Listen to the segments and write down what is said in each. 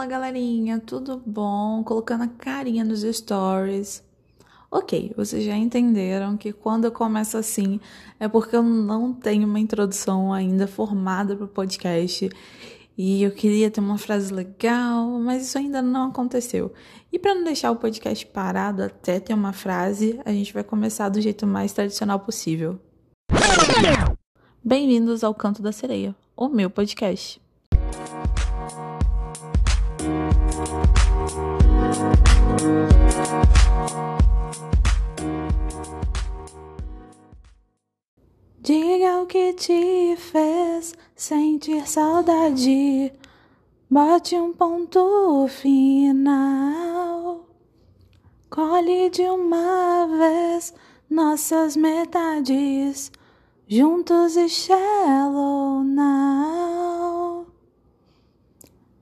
Fala galerinha, tudo bom? Colocando a carinha nos stories. Ok, vocês já entenderam que quando eu começo assim é porque eu não tenho uma introdução ainda formada para o podcast e eu queria ter uma frase legal, mas isso ainda não aconteceu. E para não deixar o podcast parado até ter uma frase, a gente vai começar do jeito mais tradicional possível. Bem-vindos ao Canto da Sereia, o meu podcast. Diga o que te fez sentir saudade. Bote um ponto final. Colhe de uma vez nossas metades, juntos e shallow now.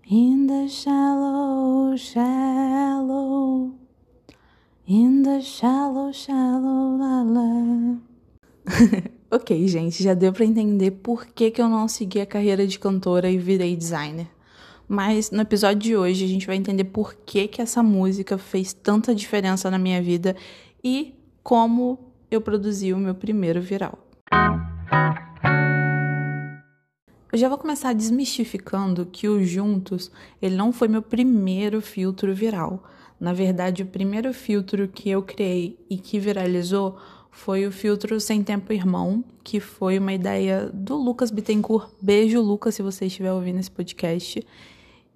In the shallow, shallow. In the shallow, shallow, la la. ok, gente, já deu para entender por que, que eu não segui a carreira de cantora e virei designer. Mas no episódio de hoje a gente vai entender por que, que essa música fez tanta diferença na minha vida e como eu produzi o meu primeiro viral. Eu já vou começar desmistificando que o Juntos, ele não foi meu primeiro filtro viral. Na verdade, o primeiro filtro que eu criei e que viralizou foi o filtro Sem Tempo Irmão, que foi uma ideia do Lucas Bittencourt. Beijo, Lucas, se você estiver ouvindo esse podcast.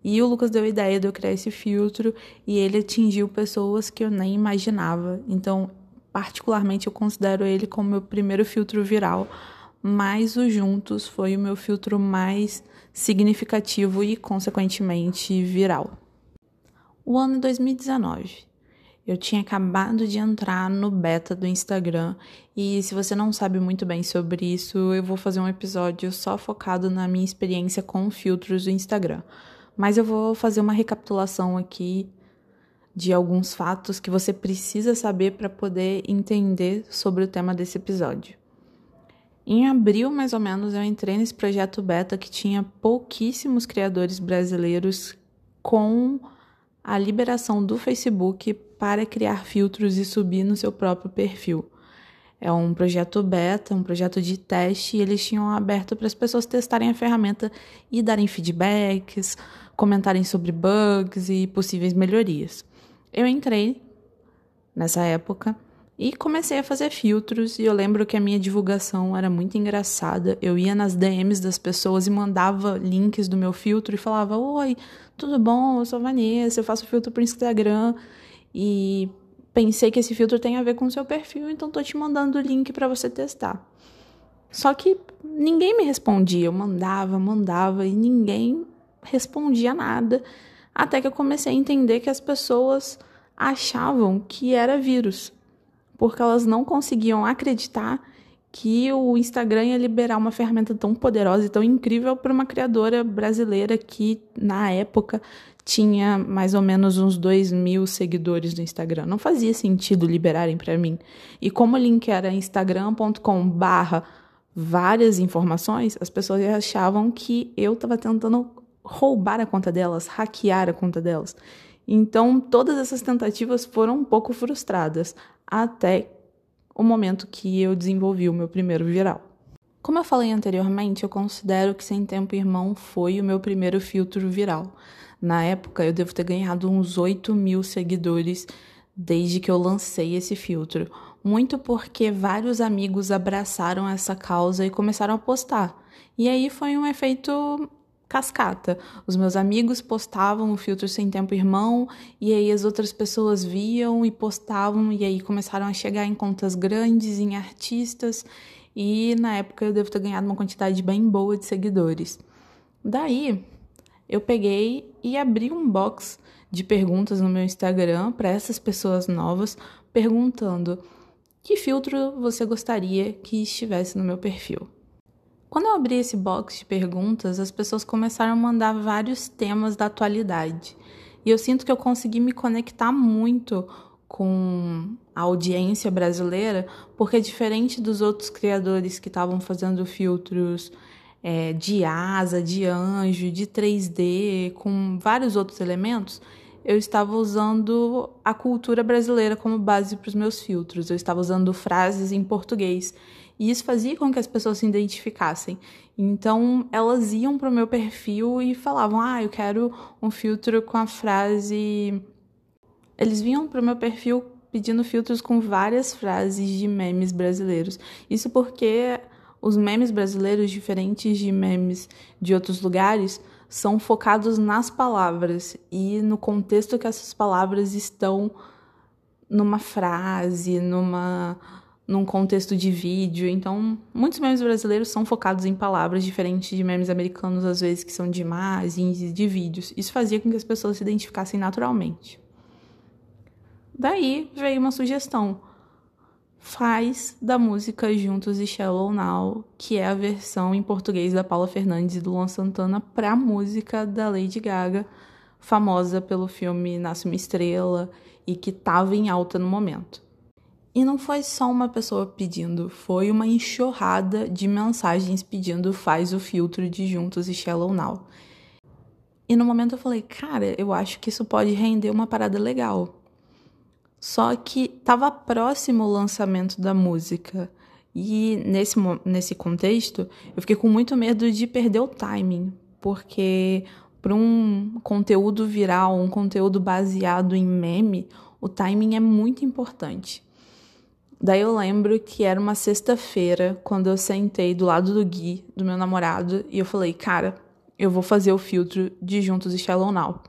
E o Lucas deu a ideia de eu criar esse filtro e ele atingiu pessoas que eu nem imaginava. Então, particularmente, eu considero ele como meu primeiro filtro viral mas o Juntos foi o meu filtro mais significativo e, consequentemente, viral. O ano 2019. Eu tinha acabado de entrar no beta do Instagram e se você não sabe muito bem sobre isso, eu vou fazer um episódio só focado na minha experiência com filtros do Instagram. Mas eu vou fazer uma recapitulação aqui de alguns fatos que você precisa saber para poder entender sobre o tema desse episódio. Em abril, mais ou menos, eu entrei nesse projeto beta que tinha pouquíssimos criadores brasileiros com a liberação do Facebook para criar filtros e subir no seu próprio perfil. É um projeto beta, um projeto de teste, e eles tinham aberto para as pessoas testarem a ferramenta e darem feedbacks, comentarem sobre bugs e possíveis melhorias. Eu entrei nessa época e comecei a fazer filtros e eu lembro que a minha divulgação era muito engraçada. Eu ia nas DMs das pessoas e mandava links do meu filtro e falava: "Oi, tudo bom? Eu sou Vanessa, eu faço filtro para Instagram e pensei que esse filtro tem a ver com o seu perfil, então tô te mandando o link para você testar". Só que ninguém me respondia, eu mandava, mandava e ninguém respondia nada, até que eu comecei a entender que as pessoas achavam que era vírus porque elas não conseguiam acreditar que o Instagram ia liberar uma ferramenta tão poderosa e tão incrível para uma criadora brasileira que, na época, tinha mais ou menos uns 2 mil seguidores no Instagram. Não fazia sentido liberarem para mim. E como o link era instagram.com barra várias informações, as pessoas achavam que eu estava tentando roubar a conta delas, hackear a conta delas. Então, todas essas tentativas foram um pouco frustradas, até o momento que eu desenvolvi o meu primeiro viral. Como eu falei anteriormente, eu considero que Sem Tempo Irmão foi o meu primeiro filtro viral. Na época, eu devo ter ganhado uns 8 mil seguidores desde que eu lancei esse filtro. Muito porque vários amigos abraçaram essa causa e começaram a postar. E aí foi um efeito cascata. Os meus amigos postavam o filtro sem tempo irmão e aí as outras pessoas viam e postavam e aí começaram a chegar em contas grandes, em artistas e na época eu devo ter ganhado uma quantidade bem boa de seguidores. Daí eu peguei e abri um box de perguntas no meu Instagram para essas pessoas novas perguntando que filtro você gostaria que estivesse no meu perfil. Quando eu abri esse box de perguntas, as pessoas começaram a mandar vários temas da atualidade. E eu sinto que eu consegui me conectar muito com a audiência brasileira, porque diferente dos outros criadores que estavam fazendo filtros é, de asa, de anjo, de 3D, com vários outros elementos, eu estava usando a cultura brasileira como base para os meus filtros. Eu estava usando frases em português. E isso fazia com que as pessoas se identificassem. Então, elas iam para o meu perfil e falavam: Ah, eu quero um filtro com a frase. Eles vinham para o meu perfil pedindo filtros com várias frases de memes brasileiros. Isso porque os memes brasileiros, diferentes de memes de outros lugares, são focados nas palavras e no contexto que essas palavras estão numa frase, numa num contexto de vídeo. Então, muitos memes brasileiros são focados em palavras diferentes de memes americanos, às vezes que são de imagens e de vídeos. Isso fazia com que as pessoas se identificassem naturalmente. Daí veio uma sugestão faz da música Juntos e Shallow Now, que é a versão em português da Paula Fernandes e do Luan Santana, para a música da Lady Gaga, famosa pelo filme Nasce uma Estrela e que estava em alta no momento. E não foi só uma pessoa pedindo, foi uma enxurrada de mensagens pedindo faz o filtro de Juntos e Shallow Now. E no momento eu falei, cara, eu acho que isso pode render uma parada legal. Só que estava próximo o lançamento da música. E nesse, nesse contexto, eu fiquei com muito medo de perder o timing, porque para um conteúdo viral, um conteúdo baseado em meme, o timing é muito importante. Daí eu lembro que era uma sexta-feira, quando eu sentei do lado do Gui, do meu namorado, e eu falei, cara, eu vou fazer o filtro de Juntos e Shallow Now.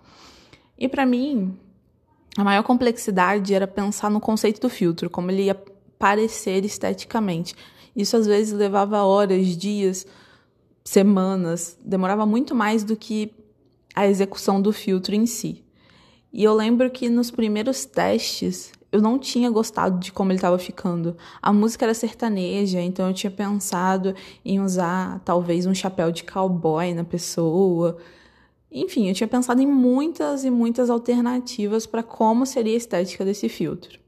E para mim, a maior complexidade era pensar no conceito do filtro, como ele ia parecer esteticamente. Isso às vezes levava horas, dias, semanas, demorava muito mais do que a execução do filtro em si. E eu lembro que nos primeiros testes eu não tinha gostado de como ele estava ficando. A música era sertaneja, então eu tinha pensado em usar talvez um chapéu de cowboy na pessoa. Enfim, eu tinha pensado em muitas e muitas alternativas para como seria a estética desse filtro.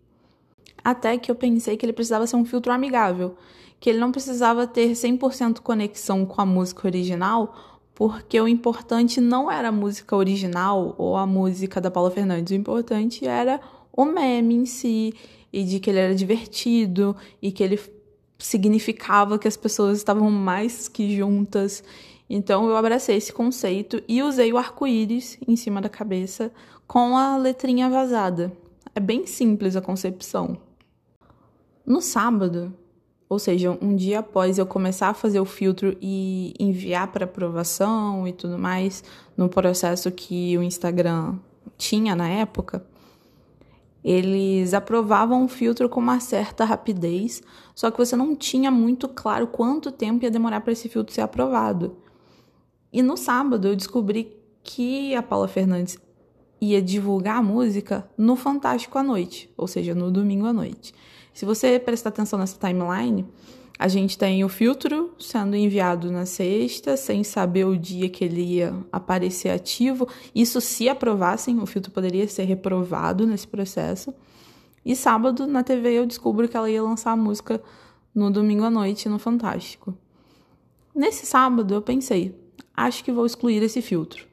Até que eu pensei que ele precisava ser um filtro amigável, que ele não precisava ter 100% conexão com a música original, porque o importante não era a música original ou a música da Paula Fernandes, o importante era o meme em si, e de que ele era divertido, e que ele significava que as pessoas estavam mais que juntas então eu abracei esse conceito e usei o arco-íris em cima da cabeça com a letrinha vazada. É bem simples a concepção. No sábado, ou seja, um dia após eu começar a fazer o filtro e enviar para aprovação e tudo mais, no processo que o Instagram tinha na época, eles aprovavam o filtro com uma certa rapidez, só que você não tinha muito claro quanto tempo ia demorar para esse filtro ser aprovado. E no sábado eu descobri que a Paula Fernandes ia divulgar a música no Fantástico à noite, ou seja, no domingo à noite. Se você prestar atenção nessa timeline, a gente tem o filtro sendo enviado na sexta, sem saber o dia que ele ia aparecer ativo. Isso se aprovassem, o filtro poderia ser reprovado nesse processo. E sábado, na TV, eu descubro que ela ia lançar a música no domingo à noite no Fantástico. Nesse sábado, eu pensei, acho que vou excluir esse filtro.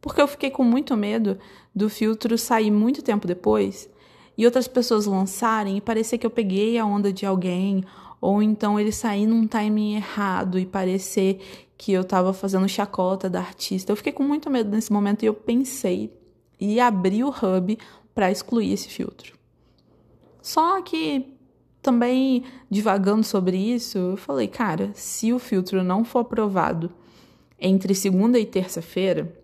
Porque eu fiquei com muito medo do filtro sair muito tempo depois e outras pessoas lançarem e parecer que eu peguei a onda de alguém, ou então ele sair num timing errado e parecer que eu estava fazendo chacota da artista. Eu fiquei com muito medo nesse momento e eu pensei e abri o hub para excluir esse filtro. Só que também divagando sobre isso, eu falei, cara, se o filtro não for aprovado entre segunda e terça-feira,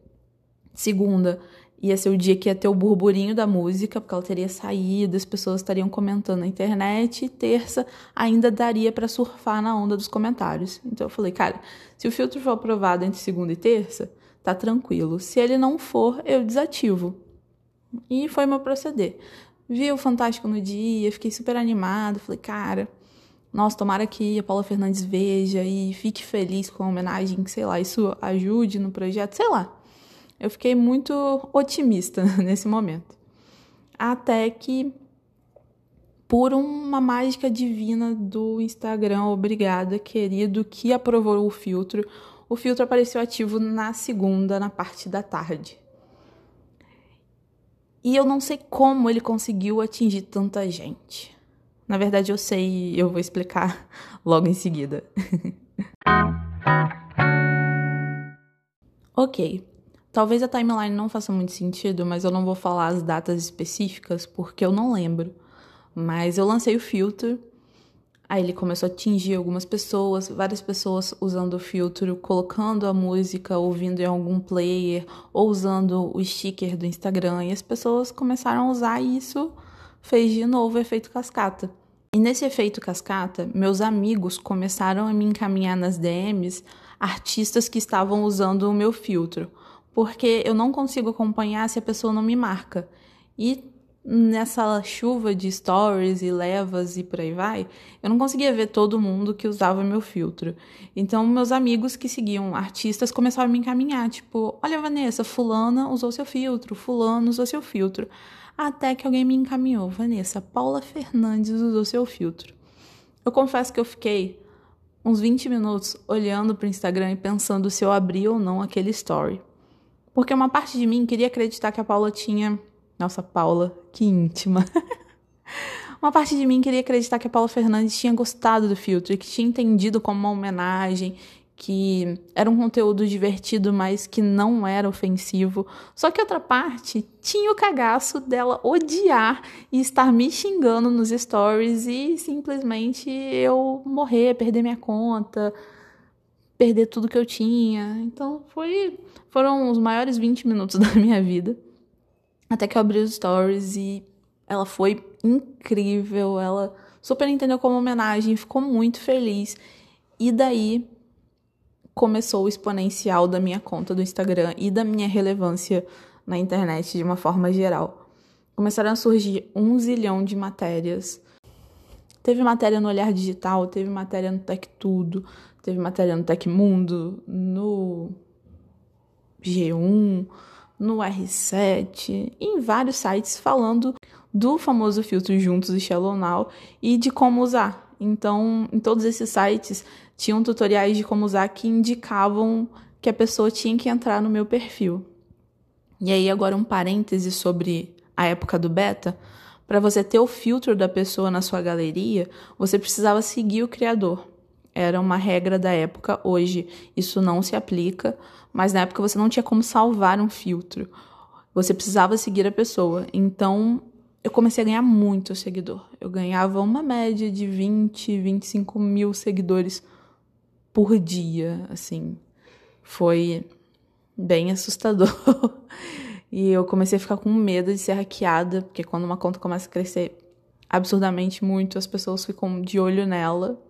segunda ia ser o dia que ia ter o burburinho da música, porque ela teria saído, as pessoas estariam comentando na internet, e terça ainda daria para surfar na onda dos comentários. Então eu falei, cara, se o filtro for aprovado entre segunda e terça, tá tranquilo. Se ele não for, eu desativo. E foi meu proceder. Vi o Fantástico no dia, fiquei super animada, falei, cara, nossa, tomara que a Paula Fernandes veja e fique feliz com a homenagem, que sei lá, isso ajude no projeto, sei lá. Eu fiquei muito otimista nesse momento. Até que, por uma mágica divina do Instagram, obrigada, querido, que aprovou o filtro, o filtro apareceu ativo na segunda, na parte da tarde. E eu não sei como ele conseguiu atingir tanta gente. Na verdade, eu sei e eu vou explicar logo em seguida. ok, talvez a timeline não faça muito sentido, mas eu não vou falar as datas específicas porque eu não lembro. Mas eu lancei o filtro Aí ele começou a atingir algumas pessoas, várias pessoas usando o filtro, colocando a música, ouvindo em algum player, ou usando o sticker do Instagram. E as pessoas começaram a usar e isso fez de novo o efeito cascata. E nesse efeito cascata, meus amigos começaram a me encaminhar nas DMs artistas que estavam usando o meu filtro, porque eu não consigo acompanhar se a pessoa não me marca. E nessa chuva de stories e levas e por aí vai, eu não conseguia ver todo mundo que usava meu filtro. Então, meus amigos que seguiam artistas começaram a me encaminhar, tipo, olha, Vanessa, fulana usou seu filtro, fulano usou seu filtro. Até que alguém me encaminhou, Vanessa, Paula Fernandes usou seu filtro. Eu confesso que eu fiquei uns 20 minutos olhando para o Instagram e pensando se eu abria ou não aquele story. Porque uma parte de mim queria acreditar que a Paula tinha nossa, Paula, que íntima. uma parte de mim queria acreditar que a Paula Fernandes tinha gostado do filtro que tinha entendido como uma homenagem, que era um conteúdo divertido, mas que não era ofensivo. Só que outra parte tinha o cagaço dela odiar e estar me xingando nos stories e simplesmente eu morrer, perder minha conta, perder tudo que eu tinha. Então foi foram os maiores 20 minutos da minha vida. Até que eu abri os stories e ela foi incrível. Ela super entendeu como homenagem, ficou muito feliz. E daí começou o exponencial da minha conta do Instagram e da minha relevância na internet de uma forma geral. Começaram a surgir um zilhão de matérias. Teve matéria no Olhar Digital, teve matéria no Tech Tudo, teve matéria no Tech Mundo, no G1, no R7, em vários sites falando do famoso filtro Juntos e Shallow Now e de como usar. Então, em todos esses sites tinham tutoriais de como usar que indicavam que a pessoa tinha que entrar no meu perfil. E aí agora um parêntese sobre a época do beta, para você ter o filtro da pessoa na sua galeria, você precisava seguir o criador. Era uma regra da época, hoje isso não se aplica, mas na época você não tinha como salvar um filtro. Você precisava seguir a pessoa. Então, eu comecei a ganhar muito seguidor. Eu ganhava uma média de 20, 25 mil seguidores por dia, assim. Foi bem assustador. e eu comecei a ficar com medo de ser hackeada, porque quando uma conta começa a crescer absurdamente muito, as pessoas ficam de olho nela.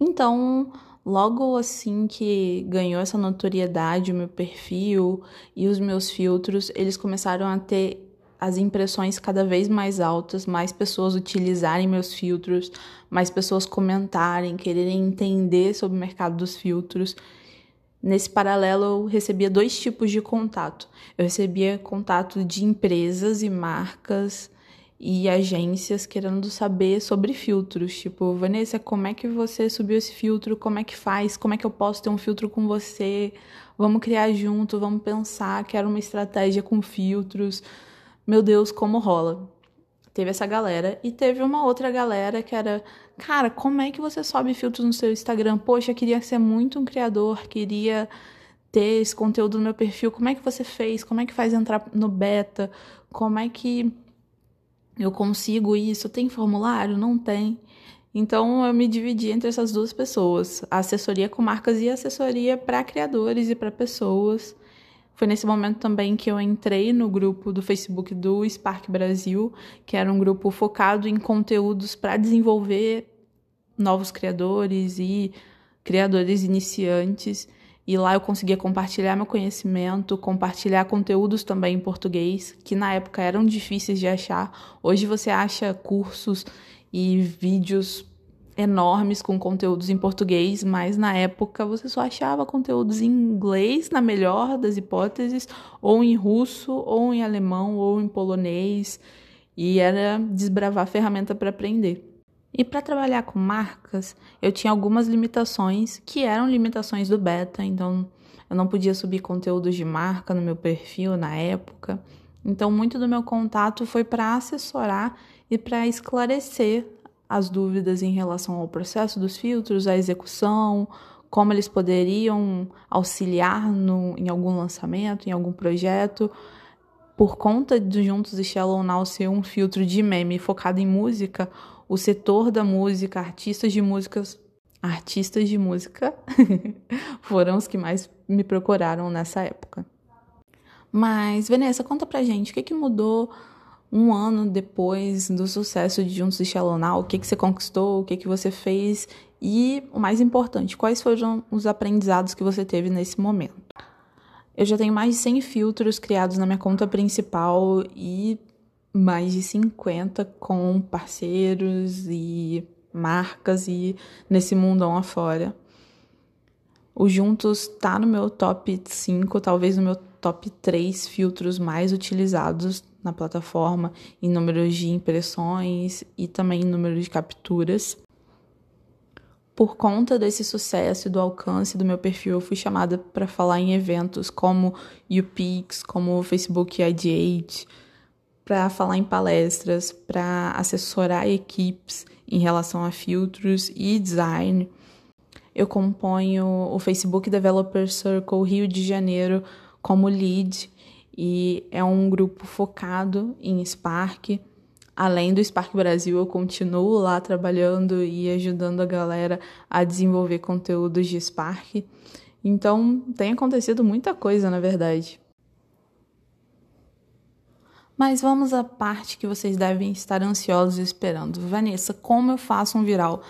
Então, Logo assim que ganhou essa notoriedade o meu perfil e os meus filtros, eles começaram a ter as impressões cada vez mais altas, mais pessoas utilizarem meus filtros, mais pessoas comentarem, quererem entender sobre o mercado dos filtros. Nesse paralelo, eu recebia dois tipos de contato. Eu recebia contato de empresas e marcas e agências querendo saber sobre filtros. Tipo, Vanessa, como é que você subiu esse filtro? Como é que faz? Como é que eu posso ter um filtro com você? Vamos criar junto, vamos pensar, quero uma estratégia com filtros. Meu Deus, como rola? Teve essa galera e teve uma outra galera que era, cara, como é que você sobe filtros no seu Instagram? Poxa, queria ser muito um criador, queria ter esse conteúdo no meu perfil. Como é que você fez? Como é que faz entrar no beta? Como é que eu consigo isso? Tem formulário? Não tem. Então eu me dividi entre essas duas pessoas, a assessoria com marcas e a assessoria para criadores e para pessoas. Foi nesse momento também que eu entrei no grupo do Facebook do Spark Brasil, que era um grupo focado em conteúdos para desenvolver novos criadores e criadores iniciantes. E lá eu conseguia compartilhar meu conhecimento, compartilhar conteúdos também em português, que na época eram difíceis de achar. Hoje você acha cursos e vídeos enormes com conteúdos em português, mas na época você só achava conteúdos em inglês, na melhor das hipóteses, ou em russo, ou em alemão, ou em polonês, e era desbravar a ferramenta para aprender. E para trabalhar com marcas, eu tinha algumas limitações que eram limitações do beta, então eu não podia subir conteúdos de marca no meu perfil na época. Então, muito do meu contato foi para assessorar e para esclarecer as dúvidas em relação ao processo dos filtros, à execução, como eles poderiam auxiliar no, em algum lançamento, em algum projeto. Por conta do Juntos e Shallow Now ser um filtro de meme focado em música, o setor da música, artistas de músicas, artistas de música foram os que mais me procuraram nessa época. Mas, Vanessa, conta pra gente, o que, que mudou um ano depois do sucesso de Juntos e Shallow Now? O que, que você conquistou? O que, que você fez? E, o mais importante, quais foram os aprendizados que você teve nesse momento? Eu já tenho mais de 100 filtros criados na minha conta principal e mais de 50 com parceiros e marcas e nesse mundão afora. O Juntos tá no meu top 5, talvez no meu top 3 filtros mais utilizados na plataforma em números de impressões e também em número de capturas. Por conta desse sucesso e do alcance do meu perfil, eu fui chamada para falar em eventos como UPix, como o Facebook IDH, para falar em palestras, para assessorar equipes em relação a filtros e design. Eu componho o Facebook Developer Circle Rio de Janeiro como lead e é um grupo focado em Spark. Além do Spark Brasil, eu continuo lá trabalhando e ajudando a galera a desenvolver conteúdos de Spark. Então, tem acontecido muita coisa, na verdade. Mas vamos à parte que vocês devem estar ansiosos esperando. Vanessa, como eu faço um viral?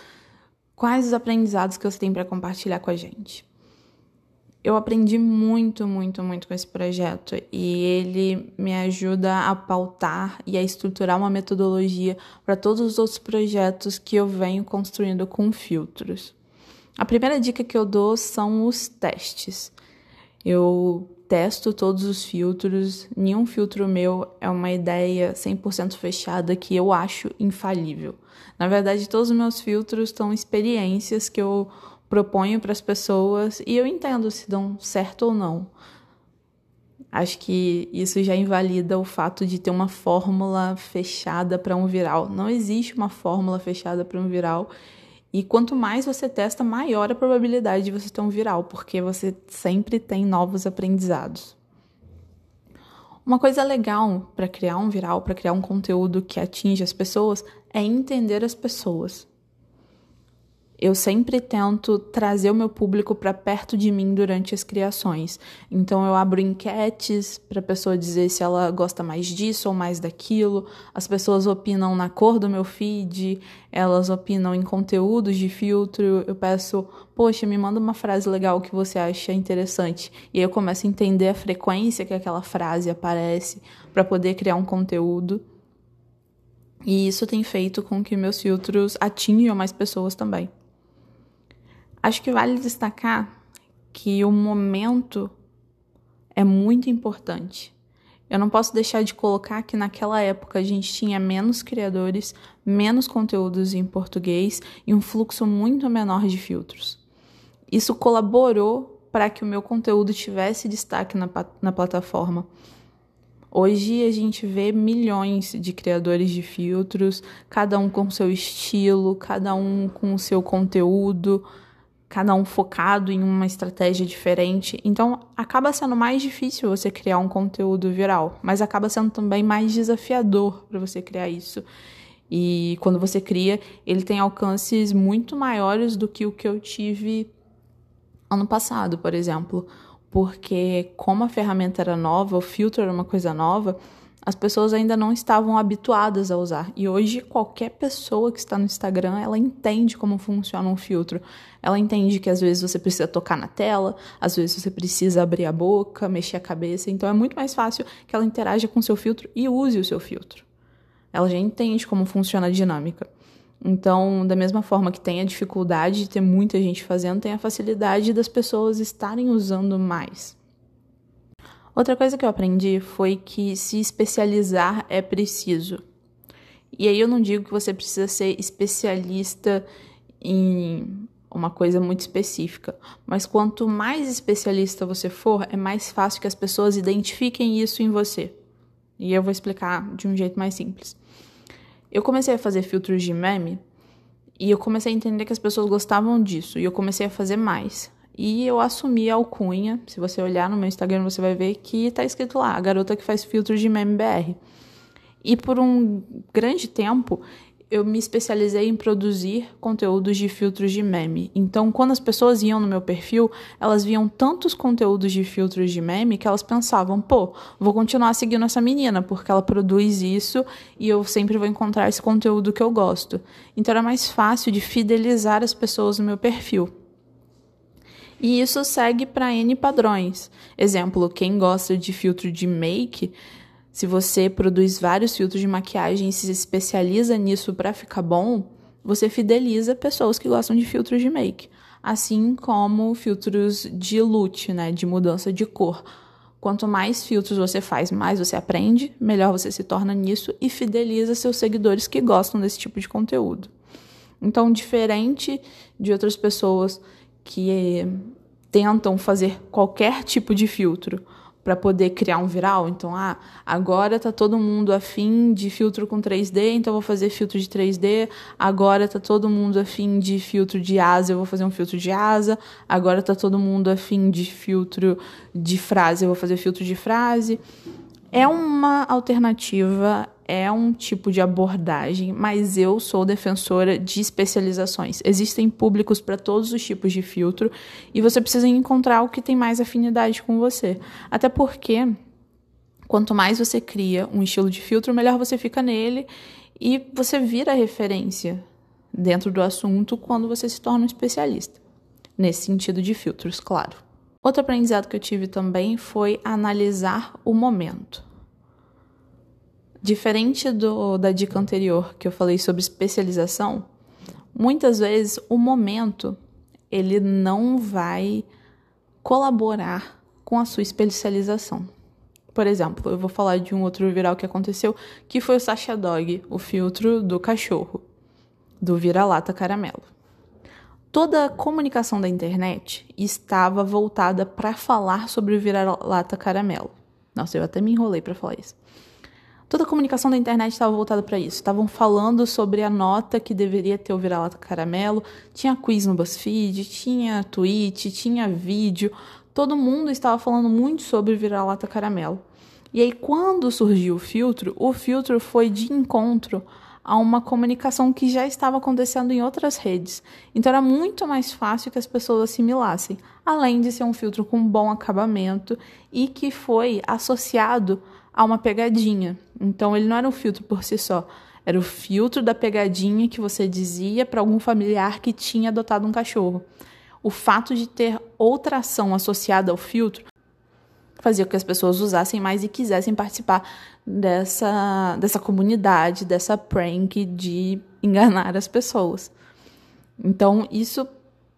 Quais os aprendizados que você tem para compartilhar com a gente? Eu aprendi muito, muito, muito com esse projeto e ele me ajuda a pautar e a estruturar uma metodologia para todos os outros projetos que eu venho construindo com filtros. A primeira dica que eu dou são os testes. Eu testo todos os filtros, nenhum filtro meu é uma ideia 100% fechada que eu acho infalível. Na verdade, todos os meus filtros são experiências que eu proponho para as pessoas e eu entendo se dão certo ou não. Acho que isso já invalida o fato de ter uma fórmula fechada para um viral. Não existe uma fórmula fechada para um viral. E quanto mais você testa, maior a probabilidade de você ter um viral, porque você sempre tem novos aprendizados. Uma coisa legal para criar um viral, para criar um conteúdo que atinge as pessoas, é entender as pessoas eu sempre tento trazer o meu público para perto de mim durante as criações. Então eu abro enquetes para a pessoa dizer se ela gosta mais disso ou mais daquilo. As pessoas opinam na cor do meu feed, elas opinam em conteúdos de filtro. Eu peço, poxa, me manda uma frase legal que você acha interessante. E aí eu começo a entender a frequência que aquela frase aparece para poder criar um conteúdo. E isso tem feito com que meus filtros atinjam mais pessoas também. Acho que vale destacar que o momento é muito importante. Eu não posso deixar de colocar que naquela época a gente tinha menos criadores, menos conteúdos em português e um fluxo muito menor de filtros. Isso colaborou para que o meu conteúdo tivesse destaque na, na plataforma. Hoje a gente vê milhões de criadores de filtros, cada um com seu estilo, cada um com seu conteúdo cada um focado em uma estratégia diferente. Então, acaba sendo mais difícil você criar um conteúdo viral, mas acaba sendo também mais desafiador para você criar isso. E quando você cria, ele tem alcances muito maiores do que o que eu tive ano passado, por exemplo. Porque, como a ferramenta era nova, o filtro era uma coisa nova, as pessoas ainda não estavam habituadas a usar. E hoje qualquer pessoa que está no Instagram, ela entende como funciona um filtro. Ela entende que às vezes você precisa tocar na tela, às vezes você precisa abrir a boca, mexer a cabeça. Então é muito mais fácil que ela interaja com o seu filtro e use o seu filtro. Ela já entende como funciona a dinâmica. Então, da mesma forma que tem a dificuldade de ter muita gente fazendo, tem a facilidade das pessoas estarem usando mais. Outra coisa que eu aprendi foi que se especializar é preciso. E aí eu não digo que você precisa ser especialista em uma coisa muito específica, mas quanto mais especialista você for, é mais fácil que as pessoas identifiquem isso em você. E eu vou explicar de um jeito mais simples. Eu comecei a fazer filtros de meme e eu comecei a entender que as pessoas gostavam disso e eu comecei a fazer mais. E eu assumi a alcunha. Se você olhar no meu Instagram, você vai ver que tá escrito lá, a garota que faz filtros de meme BR. E por um grande tempo, eu me especializei em produzir conteúdos de filtros de meme. Então, quando as pessoas iam no meu perfil, elas viam tantos conteúdos de filtros de meme que elas pensavam: pô, vou continuar seguindo essa menina, porque ela produz isso e eu sempre vou encontrar esse conteúdo que eu gosto. Então, era mais fácil de fidelizar as pessoas no meu perfil. E isso segue para N padrões. Exemplo, quem gosta de filtro de make se você produz vários filtros de maquiagem e se especializa nisso para ficar bom, você fideliza pessoas que gostam de filtros de make, assim como filtros de look, né, de mudança de cor. Quanto mais filtros você faz, mais você aprende, melhor você se torna nisso e fideliza seus seguidores que gostam desse tipo de conteúdo. Então, diferente de outras pessoas que tentam fazer qualquer tipo de filtro para poder criar um viral. Então, ah, agora tá todo mundo afim de filtro com 3D, então vou fazer filtro de 3D. Agora tá todo mundo afim de filtro de asa, eu vou fazer um filtro de asa. Agora tá todo mundo afim de filtro de frase, eu vou fazer filtro de frase. É uma alternativa, é um tipo de abordagem, mas eu sou defensora de especializações. Existem públicos para todos os tipos de filtro e você precisa encontrar o que tem mais afinidade com você. Até porque quanto mais você cria um estilo de filtro, melhor você fica nele e você vira referência dentro do assunto quando você se torna um especialista. Nesse sentido de filtros, claro. Outro aprendizado que eu tive também foi analisar o momento. Diferente do, da dica anterior que eu falei sobre especialização, muitas vezes o momento ele não vai colaborar com a sua especialização. Por exemplo, eu vou falar de um outro viral que aconteceu, que foi o Sasha Dog, o filtro do cachorro, do vira-lata caramelo. Toda a comunicação da internet estava voltada para falar sobre o vira-lata caramelo. Nossa, eu até me enrolei para falar isso. Toda a comunicação da internet estava voltada para isso. Estavam falando sobre a nota que deveria ter o vira-lata caramelo. Tinha quiz no BuzzFeed, tinha tweet, tinha vídeo. Todo mundo estava falando muito sobre vira-lata caramelo. E aí, quando surgiu o filtro, o filtro foi de encontro a uma comunicação que já estava acontecendo em outras redes. Então era muito mais fácil que as pessoas assimilassem, além de ser um filtro com bom acabamento e que foi associado a uma pegadinha. Então ele não era um filtro por si só, era o filtro da pegadinha que você dizia para algum familiar que tinha adotado um cachorro. O fato de ter outra ação associada ao filtro fazia com que as pessoas usassem mais e quisessem participar dessa, dessa comunidade, dessa prank de enganar as pessoas. Então, isso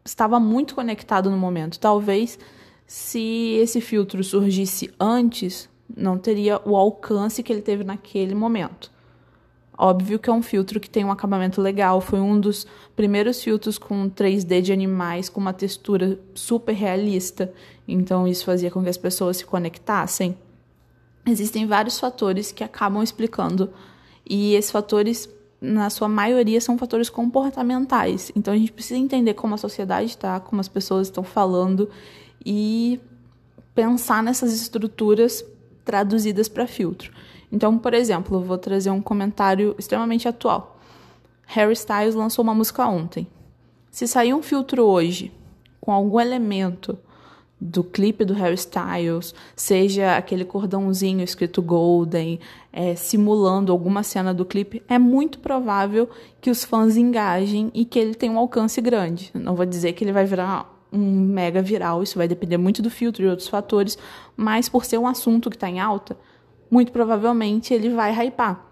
estava muito conectado no momento. Talvez se esse filtro surgisse antes, não teria o alcance que ele teve naquele momento. Óbvio que é um filtro que tem um acabamento legal, foi um dos primeiros filtros com 3D de animais com uma textura super realista, então isso fazia com que as pessoas se conectassem. Existem vários fatores que acabam explicando, e esses fatores, na sua maioria, são fatores comportamentais. Então a gente precisa entender como a sociedade está, como as pessoas estão falando e pensar nessas estruturas traduzidas para filtro. Então, por exemplo, vou trazer um comentário extremamente atual. Harry Styles lançou uma música ontem. Se sair um filtro hoje com algum elemento do clipe do Harry Styles, seja aquele cordãozinho escrito Golden, é, simulando alguma cena do clipe, é muito provável que os fãs engajem e que ele tenha um alcance grande. Não vou dizer que ele vai virar um mega viral, isso vai depender muito do filtro e outros fatores, mas por ser um assunto que está em alta, muito provavelmente ele vai hypar.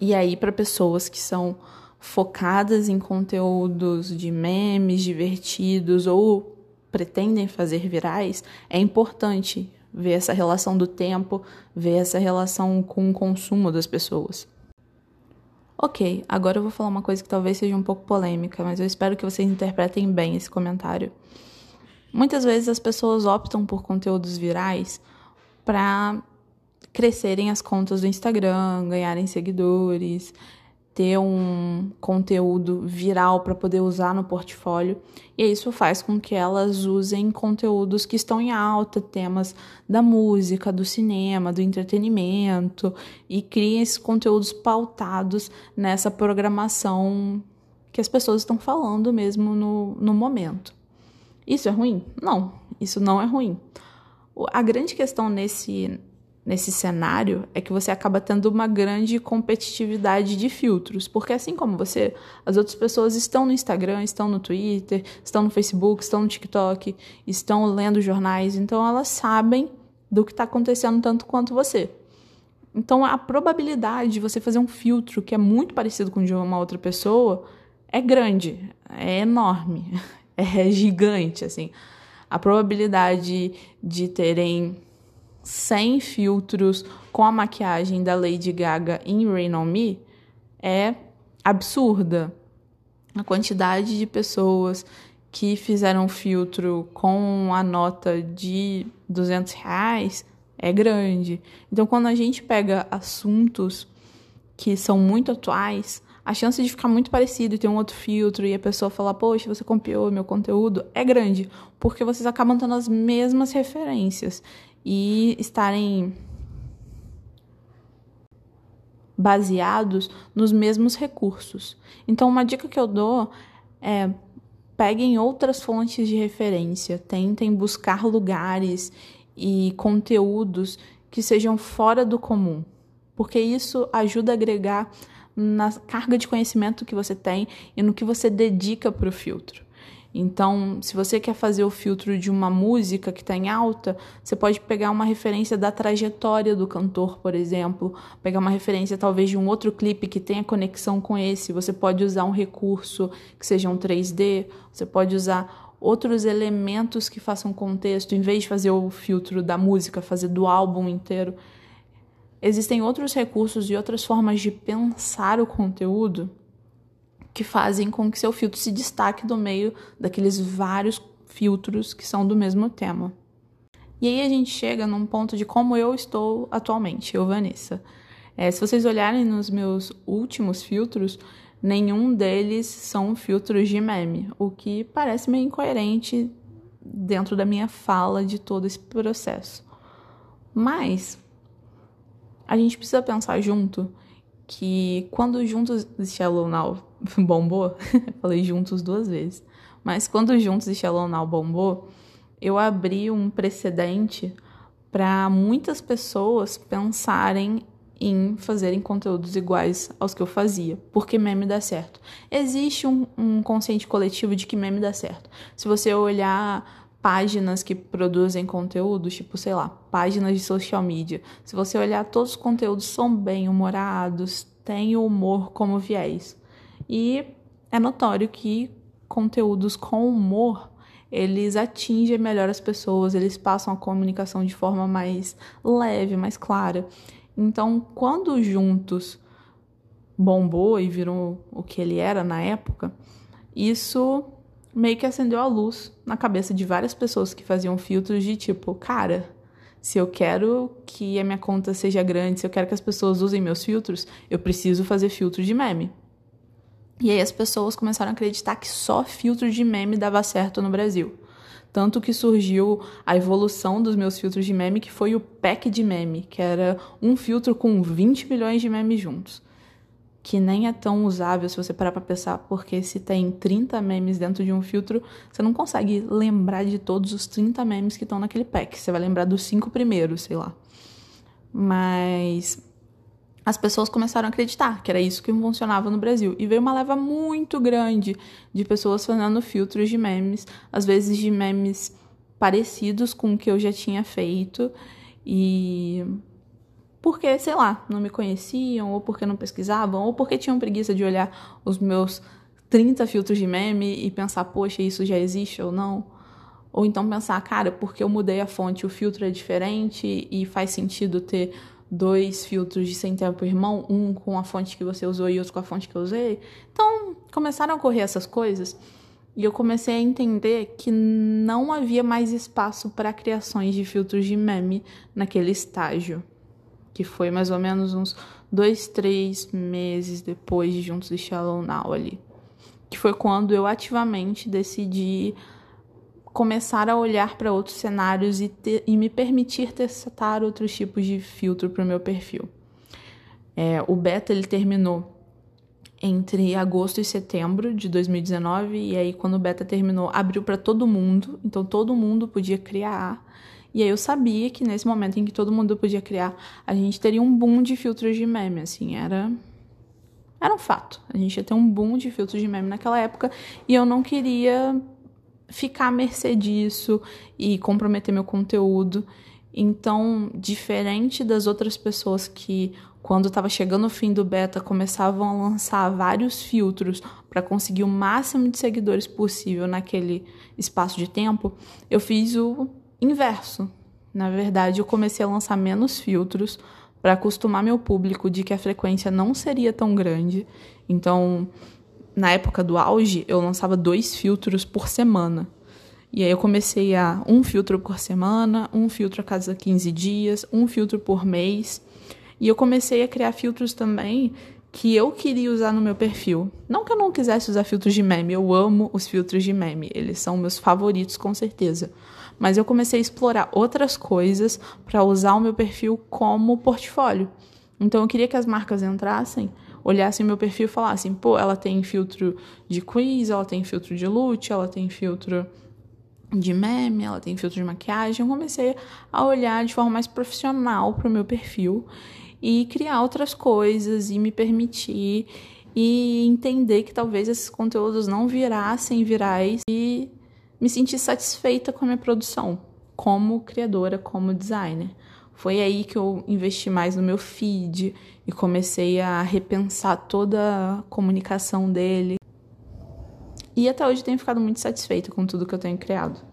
E aí, para pessoas que são focadas em conteúdos de memes divertidos ou pretendem fazer virais, é importante ver essa relação do tempo, ver essa relação com o consumo das pessoas. Ok, agora eu vou falar uma coisa que talvez seja um pouco polêmica, mas eu espero que vocês interpretem bem esse comentário. Muitas vezes as pessoas optam por conteúdos virais para crescerem as contas do Instagram, ganharem seguidores, ter um conteúdo viral para poder usar no portfólio. E isso faz com que elas usem conteúdos que estão em alta, temas da música, do cinema, do entretenimento, e criem esses conteúdos pautados nessa programação que as pessoas estão falando mesmo no, no momento. Isso é ruim? Não, isso não é ruim. A grande questão nesse, nesse cenário é que você acaba tendo uma grande competitividade de filtros, porque assim como você, as outras pessoas estão no Instagram, estão no Twitter, estão no Facebook, estão no TikTok, estão lendo jornais, então elas sabem do que está acontecendo tanto quanto você. Então a probabilidade de você fazer um filtro que é muito parecido com o de uma outra pessoa é grande, é enorme, é gigante, assim. A probabilidade de terem 100 filtros com a maquiagem da Lady Gaga em Rain On Me é absurda. A quantidade de pessoas que fizeram filtro com a nota de 200 reais é grande. Então, quando a gente pega assuntos que são muito atuais, a chance de ficar muito parecido e ter um outro filtro e a pessoa falar, poxa, você copiou meu conteúdo, é grande, porque vocês acabam tendo as mesmas referências e estarem baseados nos mesmos recursos. Então, uma dica que eu dou é peguem outras fontes de referência, tentem buscar lugares e conteúdos que sejam fora do comum, porque isso ajuda a agregar na carga de conhecimento que você tem e no que você dedica para o filtro. Então, se você quer fazer o filtro de uma música que está em alta, você pode pegar uma referência da trajetória do cantor, por exemplo, pegar uma referência talvez de um outro clipe que tenha conexão com esse. Você pode usar um recurso que seja um 3D, você pode usar outros elementos que façam contexto, em vez de fazer o filtro da música, fazer do álbum inteiro. Existem outros recursos e outras formas de pensar o conteúdo que fazem com que seu filtro se destaque do meio daqueles vários filtros que são do mesmo tema. E aí a gente chega num ponto de como eu estou atualmente, eu, Vanessa. É, se vocês olharem nos meus últimos filtros, nenhum deles são filtros de meme, o que parece meio incoerente dentro da minha fala de todo esse processo. Mas a gente precisa pensar junto que quando Juntos e Shallow Now bombou, falei juntos duas vezes, mas quando Juntos e Shallow Now bombou, eu abri um precedente para muitas pessoas pensarem em fazerem conteúdos iguais aos que eu fazia, porque meme dá certo. Existe um, um consciente coletivo de que meme dá certo. Se você olhar páginas que produzem conteúdos, tipo, sei lá, páginas de social media. Se você olhar, todos os conteúdos são bem humorados, têm o humor como viés. E é notório que conteúdos com humor eles atingem melhor as pessoas, eles passam a comunicação de forma mais leve, mais clara. Então, quando juntos bombou e virou o que ele era na época, isso meio que acendeu a luz na cabeça de várias pessoas que faziam filtros de tipo, cara, se eu quero que a minha conta seja grande, se eu quero que as pessoas usem meus filtros, eu preciso fazer filtro de meme. E aí as pessoas começaram a acreditar que só filtro de meme dava certo no Brasil. Tanto que surgiu a evolução dos meus filtros de meme, que foi o pack de meme, que era um filtro com 20 milhões de memes juntos que nem é tão usável se você parar para pensar, porque se tem 30 memes dentro de um filtro, você não consegue lembrar de todos os 30 memes que estão naquele pack. Você vai lembrar dos cinco primeiros, sei lá. Mas as pessoas começaram a acreditar que era isso que funcionava no Brasil. E veio uma leva muito grande de pessoas fazendo filtros de memes, às vezes de memes parecidos com o que eu já tinha feito. E porque, sei lá, não me conheciam, ou porque não pesquisavam, ou porque tinham preguiça de olhar os meus 30 filtros de meme e pensar, poxa, isso já existe ou não. Ou então pensar, cara, porque eu mudei a fonte, o filtro é diferente e faz sentido ter dois filtros de sem tempo irmão, um com a fonte que você usou e outro com a fonte que eu usei. Então, começaram a ocorrer essas coisas e eu comecei a entender que não havia mais espaço para criações de filtros de meme naquele estágio, que foi mais ou menos uns dois, três meses depois de Juntos e Shallow Now ali, que foi quando eu ativamente decidi começar a olhar para outros cenários e, ter, e, me permitir testar outros tipos de filtro para o meu perfil. É, o beta ele terminou entre agosto e setembro de 2019 e aí quando o beta terminou abriu para todo mundo, então todo mundo podia criar. E aí eu sabia que nesse momento em que todo mundo podia criar, a gente teria um boom de filtros de meme, assim, era era um fato. A gente ia ter um boom de filtros de meme naquela época e eu não queria ficar à mercê disso e comprometer meu conteúdo. Então, diferente das outras pessoas que, quando estava chegando o fim do beta, começavam a lançar vários filtros para conseguir o máximo de seguidores possível naquele espaço de tempo, eu fiz o inverso. Na verdade, eu comecei a lançar menos filtros para acostumar meu público de que a frequência não seria tão grande. Então, na época do auge, eu lançava dois filtros por semana. E aí eu comecei a um filtro por semana, um filtro a cada 15 dias, um filtro por mês. E eu comecei a criar filtros também que eu queria usar no meu perfil. Não que eu não quisesse usar filtros de meme, eu amo os filtros de meme, eles são meus favoritos com certeza. Mas eu comecei a explorar outras coisas para usar o meu perfil como portfólio. Então eu queria que as marcas entrassem olhassem meu perfil e falassem: pô, ela tem filtro de quiz, ela tem filtro de loot, ela tem filtro de meme, ela tem filtro de maquiagem. Eu comecei a olhar de forma mais profissional para o meu perfil e criar outras coisas e me permitir e entender que talvez esses conteúdos não virassem virais e me sentir satisfeita com a minha produção como criadora, como designer. Foi aí que eu investi mais no meu feed e comecei a repensar toda a comunicação dele. E até hoje tenho ficado muito satisfeita com tudo que eu tenho criado.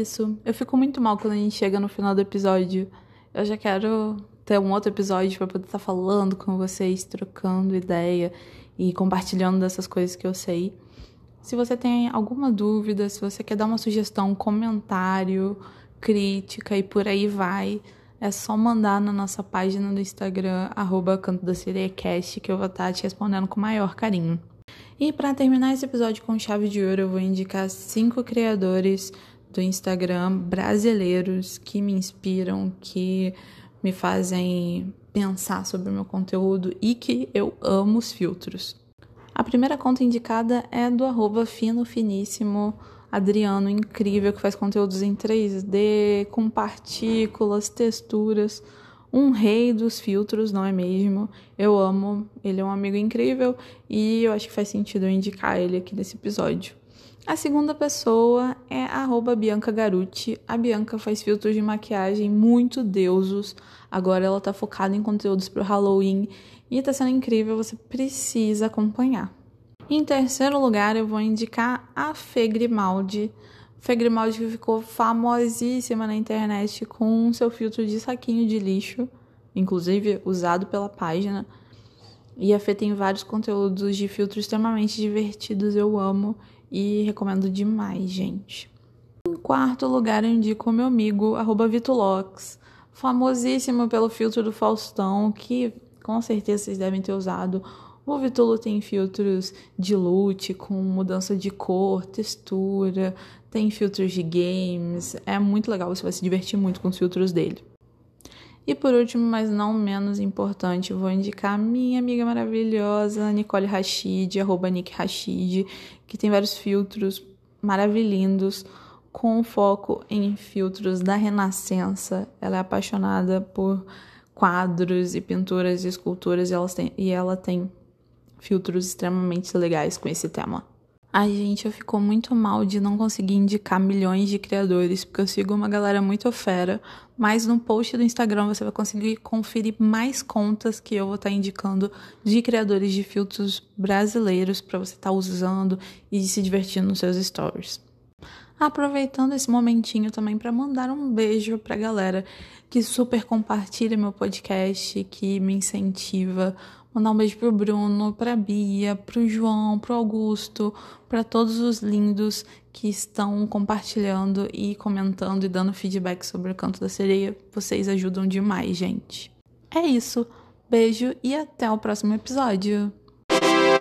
Isso. Eu fico muito mal quando a gente chega no final do episódio eu já quero ter um outro episódio para poder estar tá falando com vocês, trocando ideia e compartilhando dessas coisas que eu sei. Se você tem alguma dúvida, se você quer dar uma sugestão, comentário, crítica e por aí vai, é só mandar na nossa página do Instagram, arroba Canto da Cast, que eu vou estar tá te respondendo com o maior carinho. E para terminar esse episódio com chave de ouro, eu vou indicar cinco criadores do Instagram brasileiros que me inspiram, que me fazem pensar sobre o meu conteúdo e que eu amo os filtros. A primeira conta indicada é do arroba fino finíssimo Adriano, incrível, que faz conteúdos em 3D, com partículas, texturas. Um rei dos filtros, não é mesmo? Eu amo, ele é um amigo incrível e eu acho que faz sentido eu indicar ele aqui nesse episódio. A segunda pessoa é a Bianca Garuti. A Bianca faz filtros de maquiagem muito deusos. Agora ela tá focada em conteúdos pro Halloween e tá sendo incrível, você precisa acompanhar. Em terceiro lugar, eu vou indicar a Fê Grimaldi. Fê Grimaldi que ficou famosíssima na internet com seu filtro de saquinho de lixo, inclusive usado pela página. E a Fê tem vários conteúdos de filtros extremamente divertidos, eu amo e recomendo demais, gente. Em quarto lugar, eu indico o meu amigo, Vitulox, famosíssimo pelo filtro do Faustão, que com certeza vocês devem ter usado. O Vitulo tem filtros de loot com mudança de cor, textura, tem filtros de games. É muito legal, você vai se divertir muito com os filtros dele. E por último, mas não menos importante, vou indicar a minha amiga maravilhosa, Nicole Rashid, arroba Nick Rashid, que tem vários filtros maravilhindos, com foco em filtros da Renascença. Ela é apaixonada por quadros e pinturas e esculturas e e ela tem filtros extremamente legais com esse tema. Ai, gente, eu muito mal de não conseguir indicar milhões de criadores, porque eu sigo uma galera muito fera, mas no post do Instagram você vai conseguir conferir mais contas que eu vou estar indicando de criadores de filtros brasileiros para você estar usando e se divertindo nos seus stories. Aproveitando esse momentinho também para mandar um beijo pra galera que super compartilha meu podcast, que me incentiva Mandar um beijo pro Bruno, pra Bia, pro João, pro Augusto, para todos os lindos que estão compartilhando e comentando e dando feedback sobre o canto da sereia. Vocês ajudam demais, gente. É isso. Beijo e até o próximo episódio.